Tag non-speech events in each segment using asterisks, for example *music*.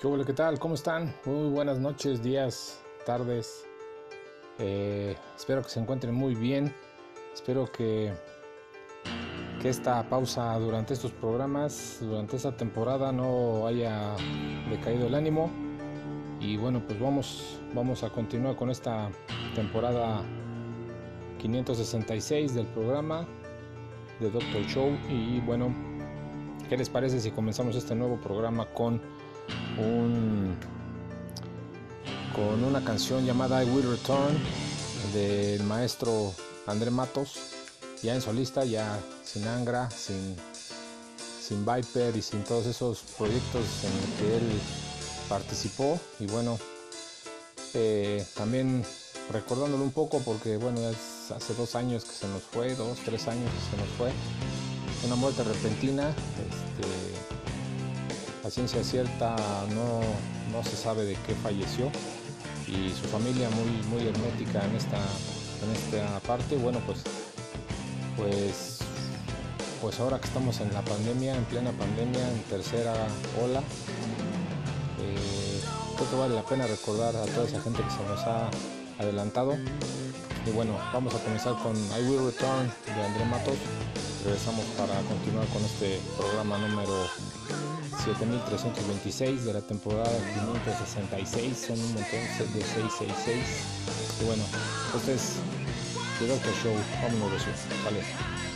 ¿Qué tal? ¿Cómo están? Muy buenas noches, días, tardes. Eh, espero que se encuentren muy bien. Espero que, que esta pausa durante estos programas, durante esta temporada, no haya decaído el ánimo. Y bueno, pues vamos, vamos a continuar con esta temporada 566 del programa de Doctor Show. Y bueno, ¿qué les parece si comenzamos este nuevo programa con un, con una canción llamada I Will Return del maestro André Matos, ya en solista, ya sin Angra, sin, sin Viper y sin todos esos proyectos en los que él participó. Y bueno, eh, también recordándolo un poco porque bueno, es hace dos años que se nos fue, dos, tres años que se nos fue. Una muerte repentina. Este, a ciencia cierta no, no, se sabe de qué falleció y su familia muy, muy hermética en esta, en esta parte. Bueno, pues, pues, pues ahora que estamos en la pandemia, en plena pandemia, en tercera ola, eh, creo que vale la pena recordar a toda esa gente que se nos ha adelantado. Y bueno, vamos a comenzar con I Will Return de André Matos. Regresamos para continuar con este programa número 7326 de la temporada 566, son un montón de 666. Y bueno, este es The Doctor Show, vámonos de eso, vale.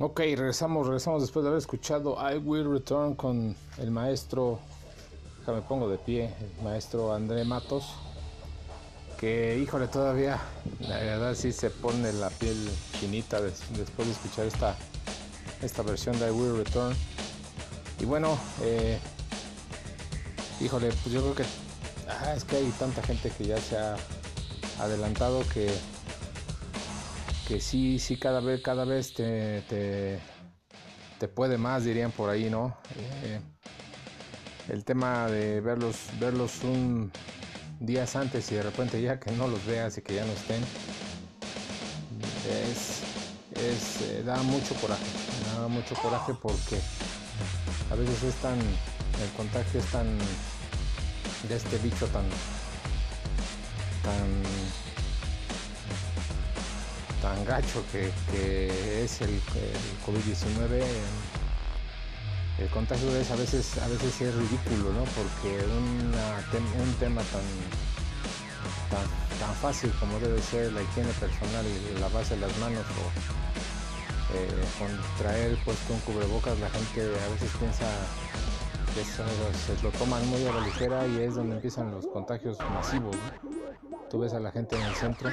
Ok, regresamos, regresamos después de haber escuchado I Will Return con el maestro, me pongo de pie, el maestro André Matos, que híjole todavía, la verdad sí se pone la piel finita después de escuchar esta, esta versión de I Will Return. Y bueno, eh, híjole, pues yo creo que ah, es que hay tanta gente que ya se ha adelantado que que sí, sí, cada vez, cada vez te, te, puede más, dirían por ahí, ¿no? Eh, el tema de verlos, verlos un días antes y de repente ya que no los veas y que ya no estén, es, es eh, da mucho coraje, da mucho coraje porque a veces es tan, el contagio es tan, de este bicho tan, tan tan gacho que, es el, COVID-19, el contagio es a veces, a veces es ridículo, ¿no? Porque un tema tan, tan, fácil como debe ser la higiene personal y lavarse las manos o eh, contraer puesto un cubrebocas, la gente a veces piensa que se lo toman muy a la ligera y es donde empiezan los contagios masivos. Tú ves a la gente en el centro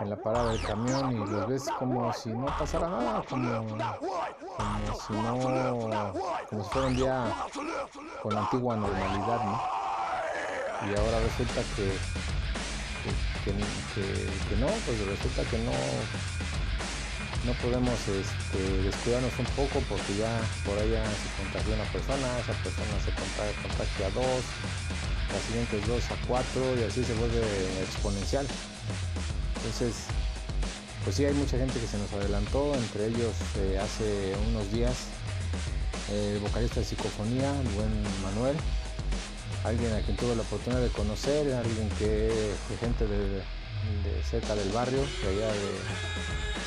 en la parada del camión y los ves como si no pasara nada, como, como si no, como si fuera un día con antigua normalidad, ¿no? Y ahora resulta que, que, no, pues resulta que no, no podemos este, descuidarnos un poco porque ya por allá se contagia una persona, esa persona se contagia, contagia a dos, las siguientes dos a cuatro y así se vuelve exponencial. Entonces, pues sí hay mucha gente que se nos adelantó, entre ellos eh, hace unos días el vocalista de psicofonía, el buen Manuel, alguien a quien tuve la oportunidad de conocer, alguien que gente de, cerca del barrio, de allá de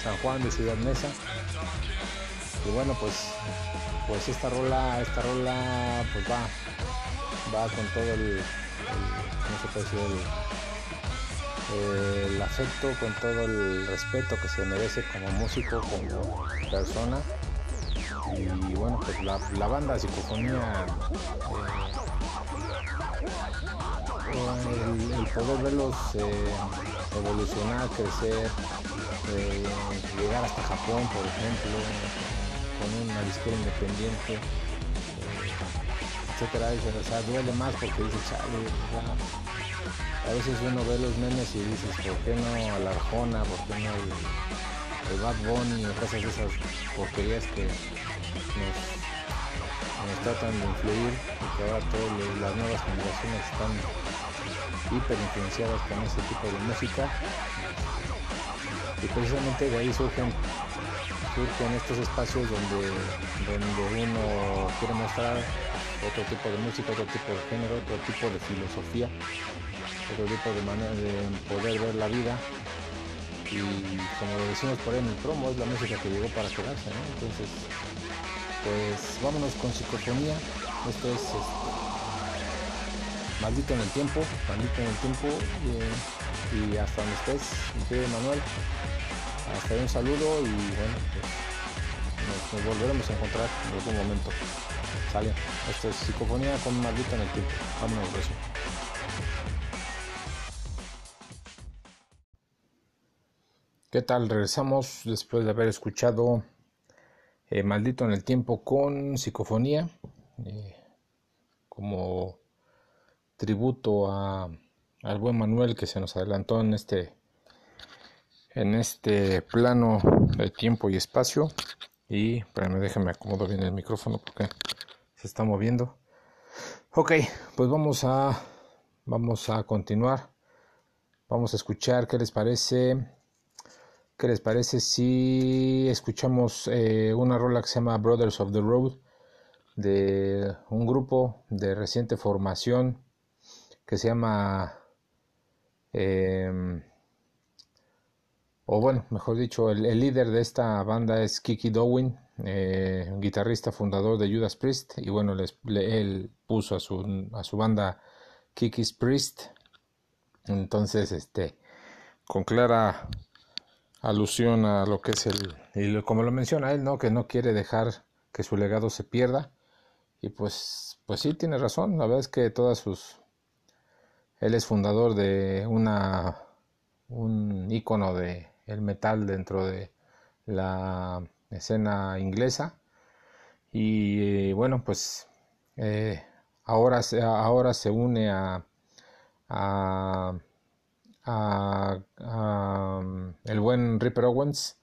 San Juan, de Ciudad Mesa. Y bueno, pues, pues esta rola, esta rola, pues va, va con todo el, ¿cómo se puede decir? el afecto, con todo el respeto que se merece como músico, como persona. Y bueno, pues la, la banda Psicofonía, eh, el, poder verlos eh, evolucionar, crecer, eh, llegar hasta Japón, por ejemplo, con una disquera independiente, etcétera, o sea, duele más porque dice, chale, a veces uno ve los memes y dices, ¿por qué no a la Arjona? ¿Por qué no el, Bad Bunny? O cosas de esas porquerías que nos, tratan de influir y que ahora todas las nuevas generaciones están hiper influenciadas con ese tipo de música. Y precisamente de ahí surgen, surgen estos espacios donde, donde uno quiere mostrar otro tipo de música, otro tipo de género, otro tipo de filosofía otro tipo de manera de poder ver la vida. Y como decimos por ahí en el promo es la música que llegó para quedarse entonces pues vámonos con psicofonía. Esto es este, maldito en el tiempo maldito en el tiempo y, hasta donde estés mi Manuel. Hasta ahí un saludo y bueno pues nos, volveremos a encontrar en algún momento. Sale esto es psicofonía con maldito en el tiempo. Vámonos eso ¿Qué tal? Regresamos después de haber escuchado eh, Maldito en el Tiempo con psicofonía, eh, como tributo a, al buen Manuel que se nos adelantó en este, en este plano de tiempo y espacio. Y, espérame, déjame acomodo bien el micrófono porque se está moviendo. Ok, pues vamos a, vamos a continuar. Vamos a escuchar qué les parece ¿Qué les parece si escuchamos eh, una rola que se llama Brothers of the Road de un grupo de reciente formación que se llama, em, o bueno, mejor dicho, el, líder de esta banda es Kiki Dowin, eh, guitarrista fundador de Judas Priest, y bueno, él puso a su, a su banda Kiki's Priest. Entonces, este, con clara alusión a lo que es el, y como lo menciona él, ¿no? Que no quiere dejar que su legado se pierda. Y pues, pues sí, tiene razón. La verdad es que todas sus, él es fundador de una, un icono de el metal dentro de la escena inglesa. Y bueno, pues eh, ahora, ahora se une a, a a, el buen Ripper Owens,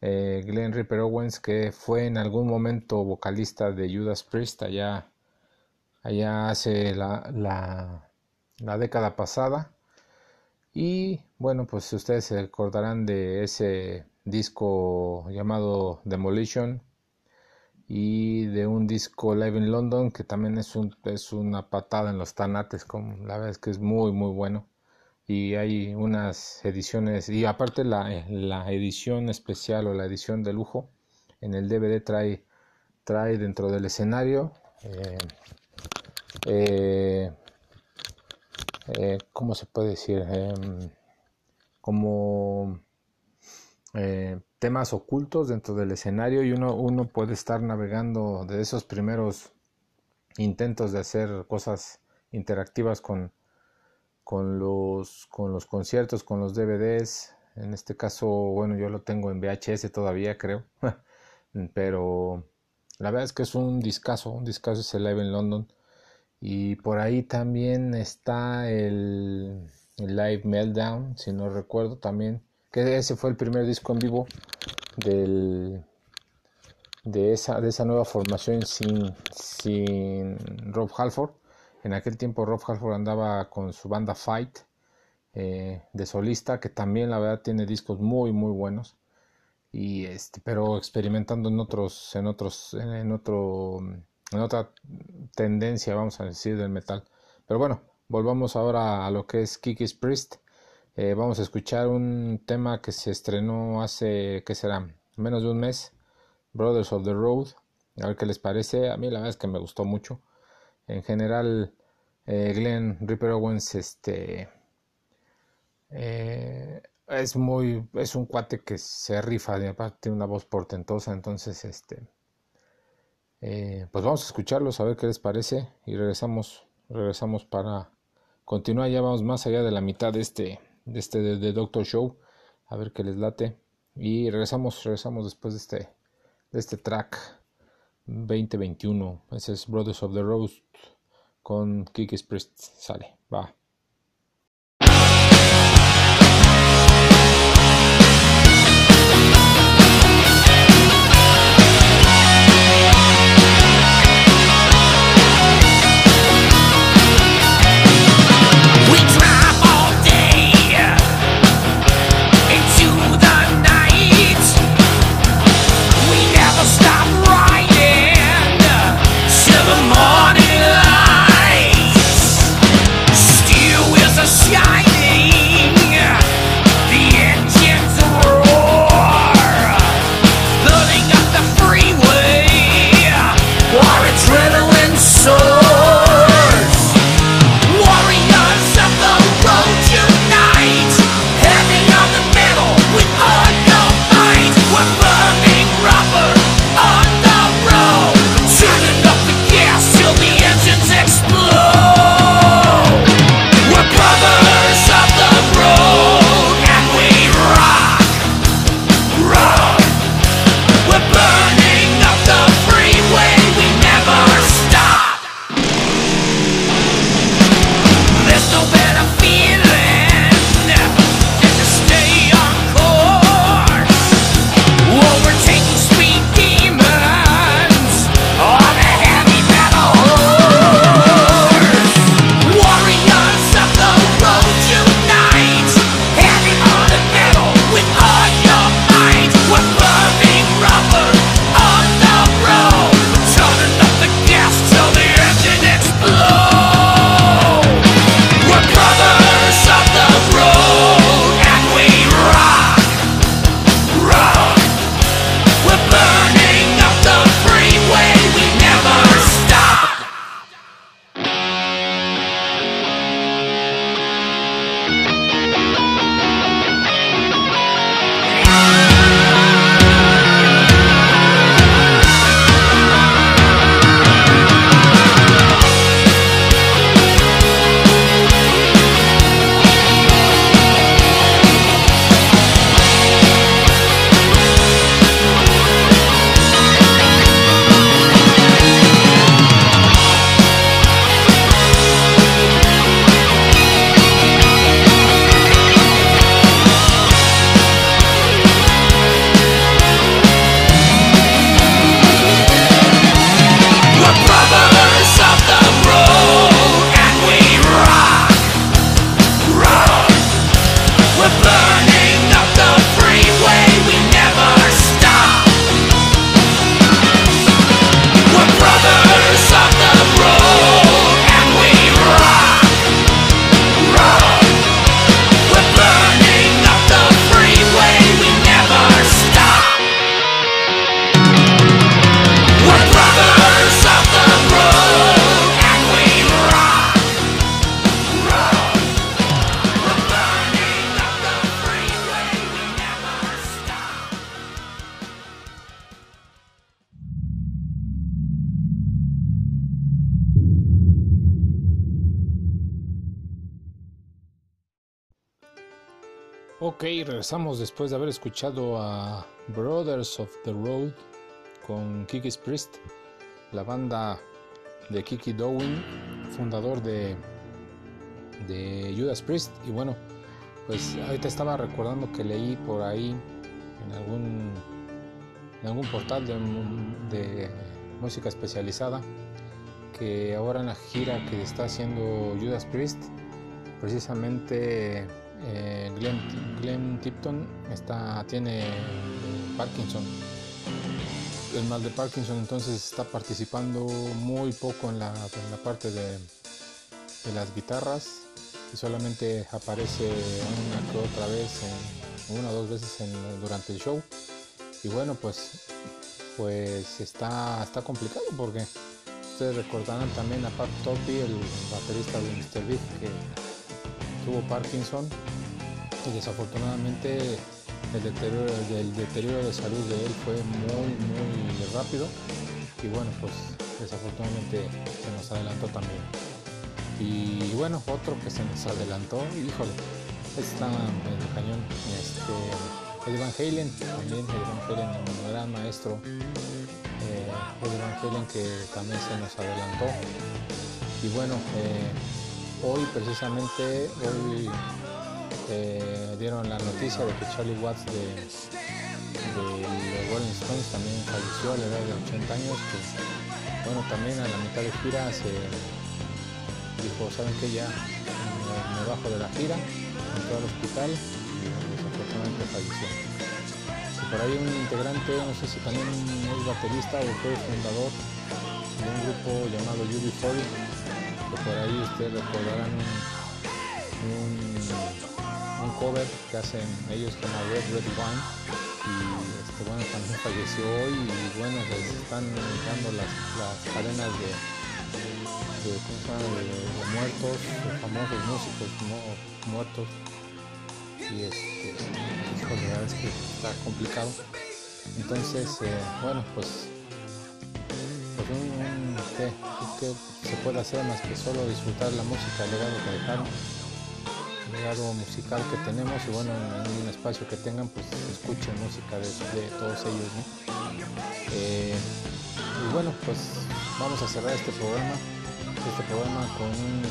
eh, Glenn Ripper Owens, que fue en algún momento vocalista de Judas Priest allá, allá hace la, la, década pasada. Y bueno, pues ustedes se acordarán de ese disco llamado Demolition y de un disco Live in London que también es, un, es una patada en los tanates, como la verdad es que es muy muy bueno y hay unas ediciones y aparte la, la, edición especial o la edición de lujo en el DVD trae trae dentro del escenario eh, eh, eh cómo se puede decir como temas ocultos dentro del escenario y uno, uno puede estar navegando de esos primeros intentos de hacer cosas interactivas con, con los, con los conciertos, con los DVDs. En este caso, bueno, yo lo tengo en VHS todavía, creo. *laughs* Pero la verdad es que es un discazo, un discazo es el Live en London. Y por ahí también está el, Live Meltdown, si no recuerdo también. Que ese fue el primer disco en vivo del, de, esa, de esa nueva formación sin, sin Rob Halford. En aquel tiempo Rob Halford andaba con su banda Fight eh, de solista, que también la verdad tiene discos muy muy buenos. Y este, pero experimentando en otros, en otros, en otro, en otra tendencia, vamos a decir, del metal. Pero bueno, volvamos ahora a lo que es Kiki's Priest. Eh, vamos a escuchar un tema que se estrenó hace, ¿qué será? Menos de un mes, Brothers of the Road. A ver qué les parece. A mí la verdad es que me gustó mucho en general eh, Glenn Ripper Owens este eh, es muy es un cuate que se rifa de tiene una voz portentosa entonces este eh, pues vamos a escucharlos a ver qué les parece y regresamos regresamos para continuar ya vamos más allá de la mitad de este de este de, Doctor Show a ver qué les late y regresamos regresamos después de este de este track 2021. Ese es Brothers of the Rose con Kiki Priest. Sale, va. Ok, regresamos después de haber escuchado a Brothers of the Road con Kiki's Priest, la banda de Kiki Dowin, fundador de, Judas Priest. Y bueno, pues ahorita estaba recordando que leí por ahí en algún, en algún portal de, de música especializada que ahora en la gira que está haciendo Judas Priest, precisamente eh, Glenn, Tipton está, tiene Parkinson, el mal de Parkinson, entonces está participando muy poco en la, parte de, las guitarras y solamente aparece una que otra vez, una o dos veces durante el show. Y bueno, pues, pues está, está complicado porque ustedes recordarán también a Pat Toppy, el baterista de Mr. Big, que tuvo Parkinson y desafortunadamente el deterioro, el deterioro de salud de él fue muy muy rápido y bueno pues desafortunadamente se nos adelantó también. Y bueno otro que se nos adelantó híjole está en el cañón este el Van Halen también el Van Halen un gran maestro eh, Van Halen que también se nos adelantó. Y bueno eh, hoy precisamente hoy eh, dieron la noticia de que Charlie Watts de, de, Rolling Stones también falleció a la edad de 80 años bueno también a la mitad de gira se dijo saben que ya me, bajo de la gira entró al hospital y desafortunadamente falleció por ahí un integrante no sé si también es baterista o fue fundador de un grupo llamado UB40 por ahí ustedes recordarán un, un, cover que hacen ellos con la Red Red Wine y este, bueno también falleció hoy y bueno les están dando las, las cadenas de, de, de, muertos, de famosos músicos muertos. Y este la es que está complicado. Entonces eh, bueno pues pues un, ¿qué, se puede hacer más que solo disfrutar la música, el legado que dejaron, el legado musical que tenemos y bueno, en un espacio que tengan, pues escuchen música de, todos ellos. Eh, y bueno, pues vamos a cerrar este programa, este programa con un,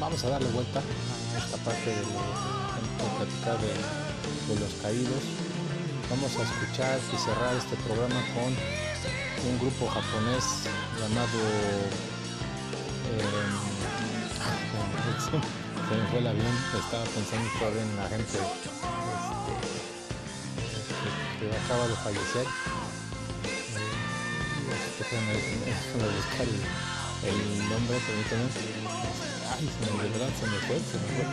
vamos a darle vuelta a esta parte de, platicar de, de los caídos. Vamos a escuchar y cerrar este programa con un grupo japonés llamado eh, se me fue el avión estaba pensando todavía en la gente este, que, acaba de fallecer eh, déjame buscar el, el nombre permítanme ay se me, de verdad se me fue se me fue.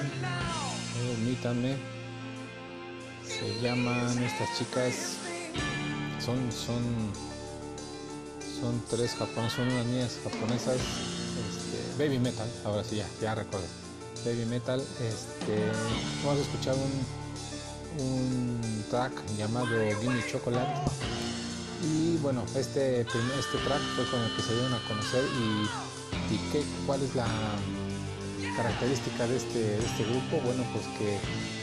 Permítanme se llaman estas chicas son son son tres japonesas, son unas niñas japonesas, este, Baby Metal, ahora sí ya, ya recuerdo. Baby Metal, este, vamos a escuchar un, un track llamado Gimme Chocolate. Y bueno, este, este track fue con el que se dieron a conocer y, qué, cuál es la característica de este, de este grupo. Bueno, pues que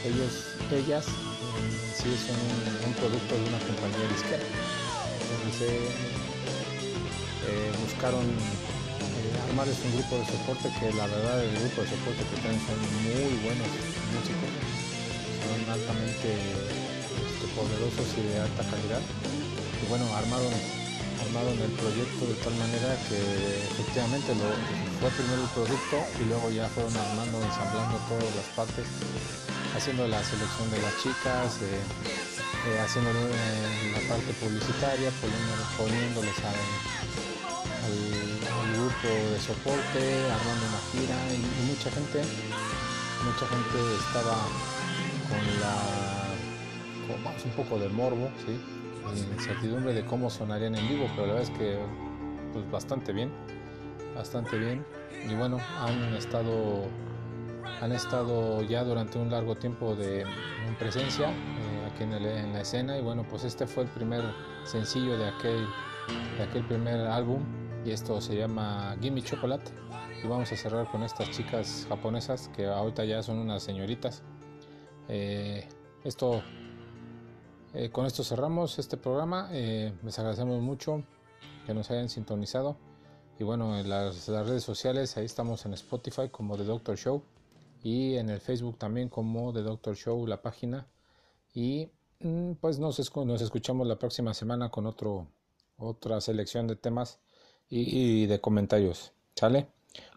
ellos, ellas, sí son un, producto de una compañía disquera. Entonces, eh, buscaron eh, armarles un grupo de soporte que la verdad el grupo de soporte que tienen son muy buenos músicos, son altamente este, poderosos y de alta calidad. Y bueno, armaron, armaron el proyecto de tal manera que efectivamente lo, fue primero el producto y luego ya fueron armando, ensamblando todas las partes, haciendo la selección de las chicas, eh, haciendo la parte publicitaria, poniéndoles a de soporte, armando una gira y, mucha gente, mucha gente estaba con la, un poco de morbo, ¿sí? incertidumbre de cómo sonarían en vivo, pero la verdad es que pues bastante bien, bastante bien. Y bueno, han estado han estado ya durante un largo tiempo de en presencia eh, aquí en, en, la escena. Y bueno pues este fue el primer sencillo de aquel de aquel primer álbum y esto se llama Gimme Chocolate y vamos a cerrar con estas chicas japonesas que ahorita ya son unas señoritas eh, esto eh, con esto cerramos este programa. Eh, les agradecemos mucho que nos hayan sintonizado. Y bueno, en las, redes sociales, ahí estamos en Spotify como The Doctor Show. Y en el Facebook también como The Doctor Show, la página. Y mm, pues nos, nos escuchamos la próxima semana con otro, otra selección de temas y, de comentarios. ¿Sale?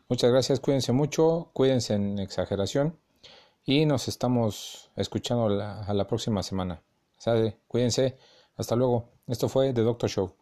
Muchas gracias, cuídense mucho, cuídense en exageración y nos estamos escuchando a la próxima semana. ¿Sale? Cuídense, hasta luego. Esto fue The Doctor Show.